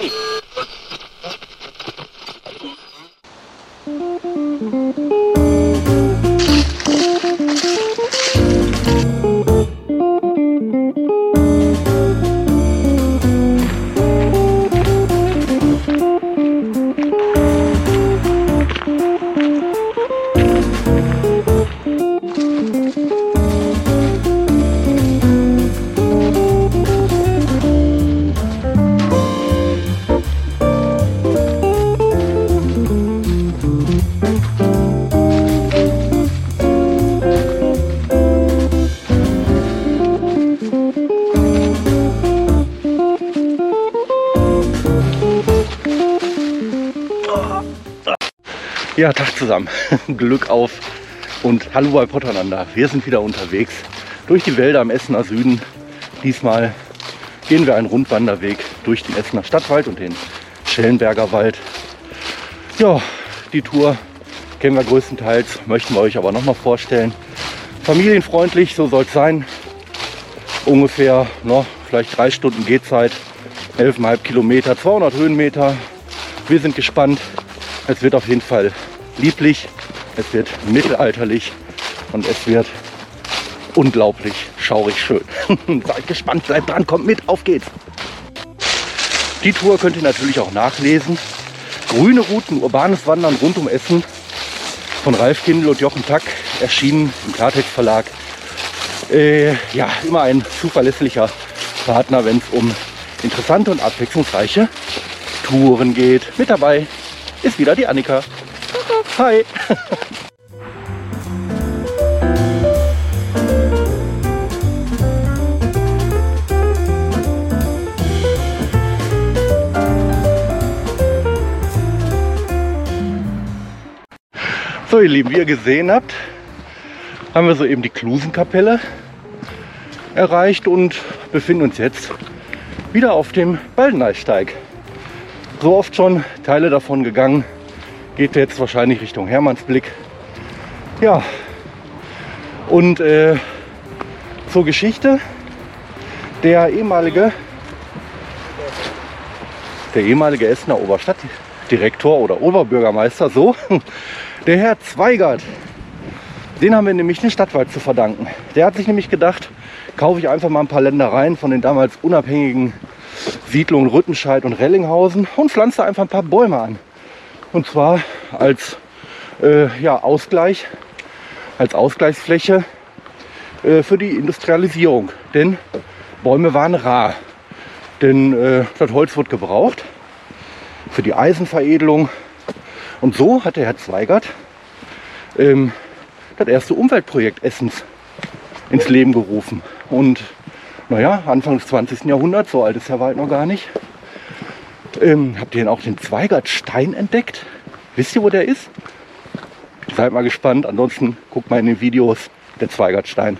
Hey. Ja, Tag zusammen. Glück auf und hallo bei Potternander. Wir sind wieder unterwegs durch die Wälder am Essener Süden. Diesmal gehen wir einen Rundwanderweg durch den Essener Stadtwald und den Schellenberger Wald. Ja, die Tour kennen wir größtenteils, möchten wir euch aber noch mal vorstellen. Familienfreundlich, so soll es sein. Ungefähr noch vielleicht drei Stunden Gehzeit, 11,5 Kilometer, 200 Höhenmeter. Wir sind gespannt. Es wird auf jeden Fall lieblich, es wird mittelalterlich und es wird unglaublich schaurig schön. Seid gespannt, bleibt dran, kommt mit, auf geht's. Die Tour könnt ihr natürlich auch nachlesen. Grüne Routen, urbanes Wandern rund um Essen von Ralf Kindl und Jochen Tack, erschienen im Klartext Verlag. Äh, ja, immer ein zuverlässlicher Partner, wenn es um interessante und abwechslungsreiche Touren geht. Mit dabei ist wieder die Annika. Hi. So ihr Lieben, wie ihr gesehen habt, haben wir soeben die Klusenkapelle erreicht und befinden uns jetzt wieder auf dem Baldeneysteig. So oft schon Teile davon gegangen, geht jetzt wahrscheinlich Richtung Hermannsblick. Ja, und äh, zur Geschichte. Der ehemalige, der ehemalige Essener Oberstadtdirektor oder Oberbürgermeister, so, der Herr Zweigert, den haben wir nämlich den Stadtwald zu verdanken. Der hat sich nämlich gedacht, kaufe ich einfach mal ein paar Ländereien von den damals unabhängigen Siedlungen Rüttenscheid und Rellinghausen und pflanze einfach ein paar Bäume an. Und zwar als äh, ja, Ausgleich, als Ausgleichsfläche äh, für die Industrialisierung. Denn Bäume waren rar. Denn äh, das Holz wird gebraucht für die Eisenveredelung. Und so hat der Herr Zweigert ähm, das erste Umweltprojekt Essens ins Leben gerufen. Und naja, Anfang des 20. Jahrhunderts, so alt ist der Wald noch gar nicht, ähm, habt ihr denn auch den Zweigertstein entdeckt? Wisst ihr, wo der ist? Seid mal gespannt. Ansonsten guckt mal in den Videos der Zweigertstein.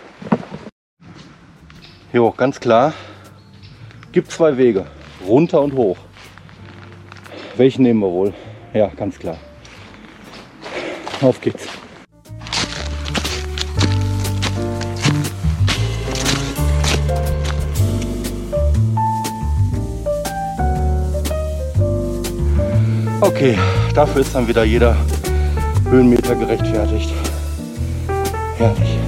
Jo, ganz klar. Gibt zwei Wege. Runter und hoch. Welchen nehmen wir wohl? Ja, ganz klar. Auf geht's. Okay, dafür ist dann wieder jeder Höhenmeter gerechtfertigt. Herrlich.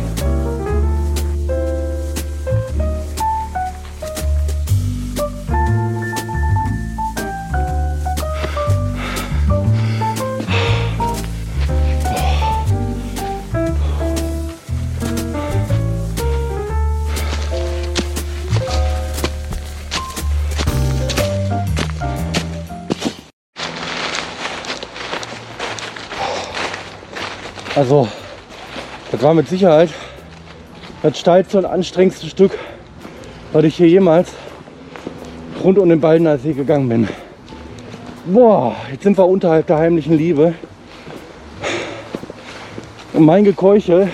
Also, das war mit Sicherheit das steilste und anstrengendste Stück, was ich hier jemals rund um den Baldener See gegangen bin. Boah, jetzt sind wir unterhalb der heimlichen Liebe. Und mein Gekeuchel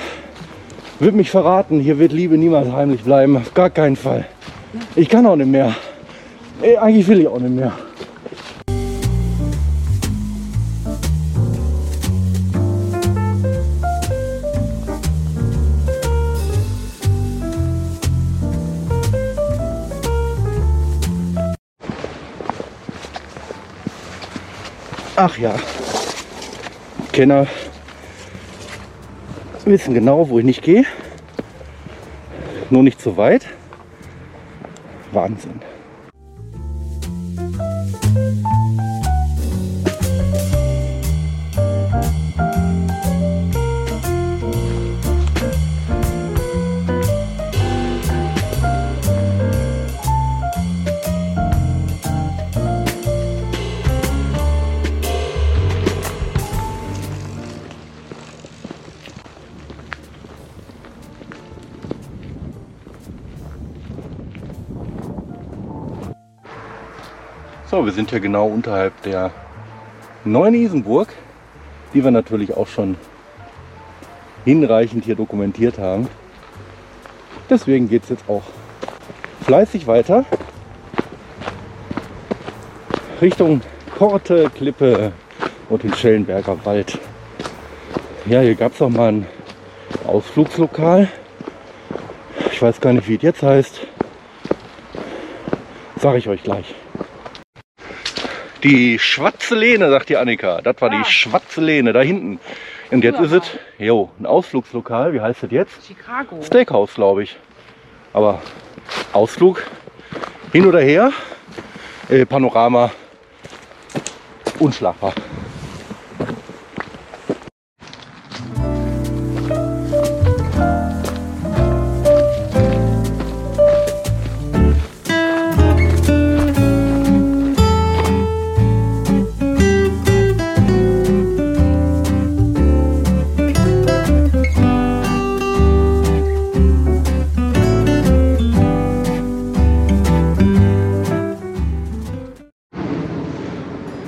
wird mich verraten. Hier wird Liebe niemals heimlich bleiben. Auf gar keinen Fall. Ich kann auch nicht mehr. Ey, eigentlich will ich auch nicht mehr. Ach ja, Kenner wissen genau, wo ich nicht gehe. Nur nicht zu weit. Wahnsinn. Wir sind hier genau unterhalb der neuen Isenburg, die wir natürlich auch schon hinreichend hier dokumentiert haben. Deswegen geht es jetzt auch fleißig weiter Richtung Korte, Klippe und den Schellenberger Wald. Ja, hier gab es auch mal ein Ausflugslokal. Ich weiß gar nicht, wie es jetzt heißt. Sage ich euch gleich. Die Schwarze Lehne, sagt die Annika. Das war Ah. die Schwarze Lehne da hinten. Und jetzt ist es, jo, ein Ausflugslokal. Wie heißt das jetzt? Chicago. Steakhouse, glaube ich. Aber Ausflug hin oder her, äh, Panorama unschlagbar.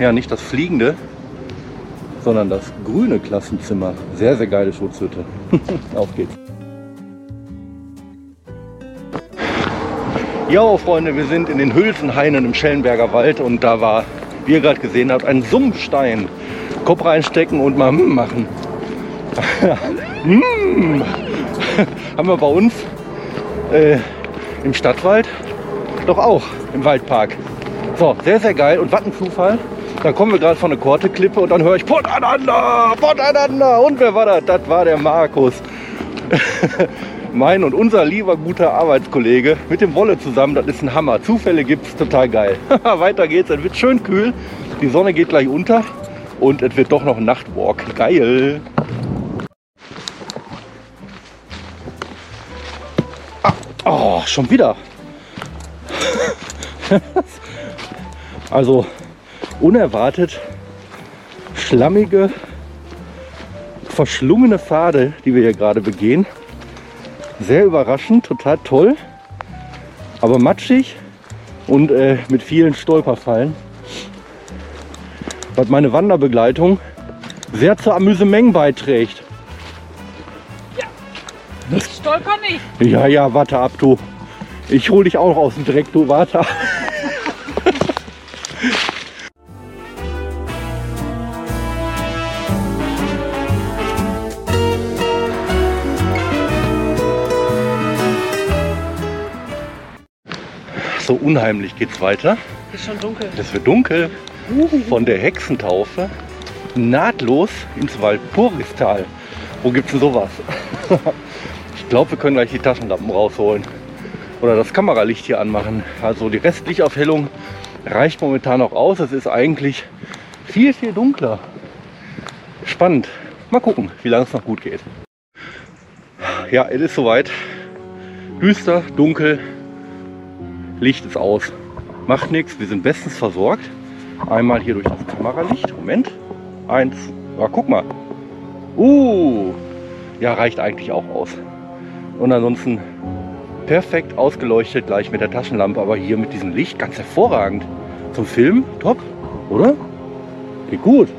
Ja, nicht das fliegende, sondern das grüne Klassenzimmer. Sehr, sehr geile Schutzhütte. Auf geht's. Jo, Freunde, wir sind in den Hülsenhainen im Schellenberger Wald und da war, wie ihr gerade gesehen habt, ein Summstein. Kopf reinstecken und mal hm machen. hm. Haben wir bei uns äh, im Stadtwald doch auch im Waldpark. So, sehr, sehr geil. Und was ein Zufall. Dann kommen wir gerade von der Korteklippe und dann höre ich Poteinander, Poteinander. Und wer war das? Das war der Markus. mein und unser lieber guter Arbeitskollege mit dem Wolle zusammen. Das ist ein Hammer. Zufälle gibt es total geil. Weiter geht's. Es wird schön kühl. Die Sonne geht gleich unter. Und es wird doch noch ein Nachtwalk. Geil. Ah, oh, schon wieder. Also unerwartet schlammige, verschlungene Pfade, die wir hier gerade begehen. Sehr überraschend, total toll, aber matschig und äh, mit vielen Stolperfallen. Was meine Wanderbegleitung sehr zur Amüsement beiträgt. Ich stolper nicht. Ja, ja, warte ab, du. Ich hol dich auch aus dem Dreck, du, warte So unheimlich geht's weiter. Ist schon dunkel. Es wird dunkel. Von der Hexentaufe nahtlos ins Walpurgistal. Wo gibt's denn sowas? Ich glaube, wir können gleich die Taschenlampen rausholen. Oder das Kameralicht hier anmachen. Also die Restlichtaufhellung reicht momentan noch aus. Es ist eigentlich viel, viel dunkler. Spannend. Mal gucken, wie lange es noch gut geht. Ja, es ist soweit. Düster, dunkel. Licht ist aus. Macht nichts, wir sind bestens versorgt. Einmal hier durch das Kameralicht. Moment. Eins. Ja, guck mal. Uh. Ja, reicht eigentlich auch aus. Und ansonsten perfekt ausgeleuchtet gleich mit der Taschenlampe, aber hier mit diesem Licht ganz hervorragend. Zum Film, top, oder? Geht gut.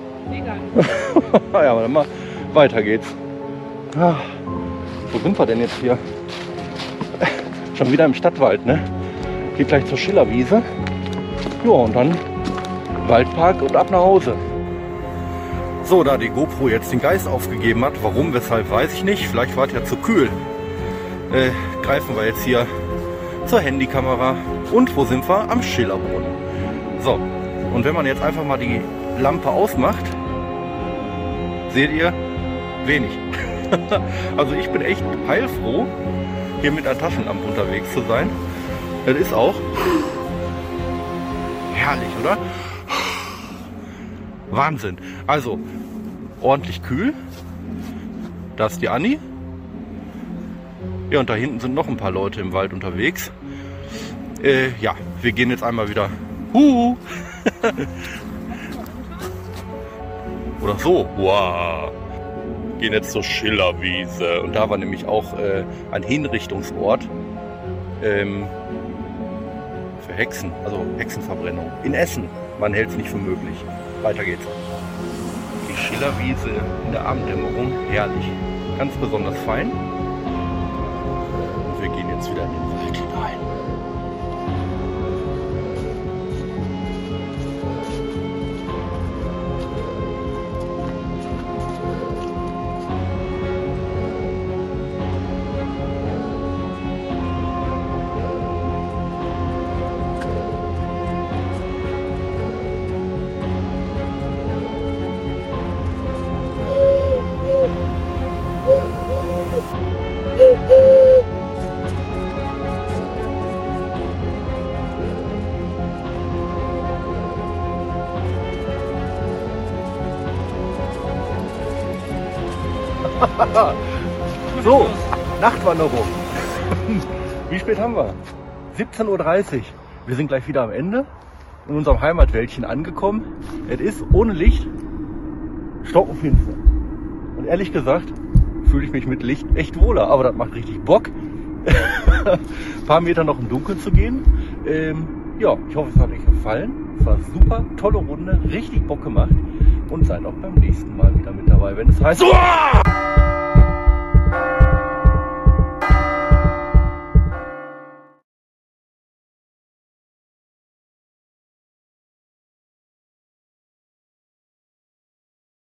Ja, dann mal weiter geht's. Ah, wo sind wir denn jetzt hier? Schon wieder im Stadtwald, ne? Geht gleich zur Schillerwiese. Ja, und dann Waldpark und ab nach Hause. So, da die GoPro jetzt den Geist aufgegeben hat, warum, weshalb, weiß ich nicht. Vielleicht war es ja zu kühl. Äh, greifen wir jetzt hier zur Handykamera. Und wo sind wir? Am Schillerbrunnen. So, und wenn man jetzt einfach mal die Lampe ausmacht, seht ihr wenig. also ich bin echt heilfroh, hier mit einer Taschenlampe unterwegs zu sein. Das ist auch herrlich, oder? Wahnsinn. Also, ordentlich kühl. Da ist die Anni. Ja, und da hinten sind noch ein paar Leute im Wald unterwegs. Äh, ja, wir gehen jetzt einmal wieder. Huhu. Oder so. Wow. Gehen jetzt zur Schillerwiese. Und da war nämlich auch äh, ein Hinrichtungsort ähm, für Hexen, also Hexenverbrennung. In Essen. Man hält es nicht für möglich. Weiter geht's. Die Schillerwiese in der Abenddämmerung, herrlich. Ganz besonders fein. Und wir gehen jetzt wieder in den Wald hinein. so, Nachtwanderung. Wie spät haben wir? 17.30 Uhr. Wir sind gleich wieder am Ende in unserem Heimatwäldchen angekommen. Es ist ohne Licht stockenfinster. Und ehrlich gesagt fühle ich mich mit Licht echt wohler, aber das macht richtig Bock. Ein paar Meter noch im Dunkeln zu gehen. Ähm, ja, ich hoffe, es hat euch gefallen. Es war super, tolle Runde, richtig Bock gemacht und seid auch beim nächsten Mal wieder mit dabei, wenn es heißt. Uah!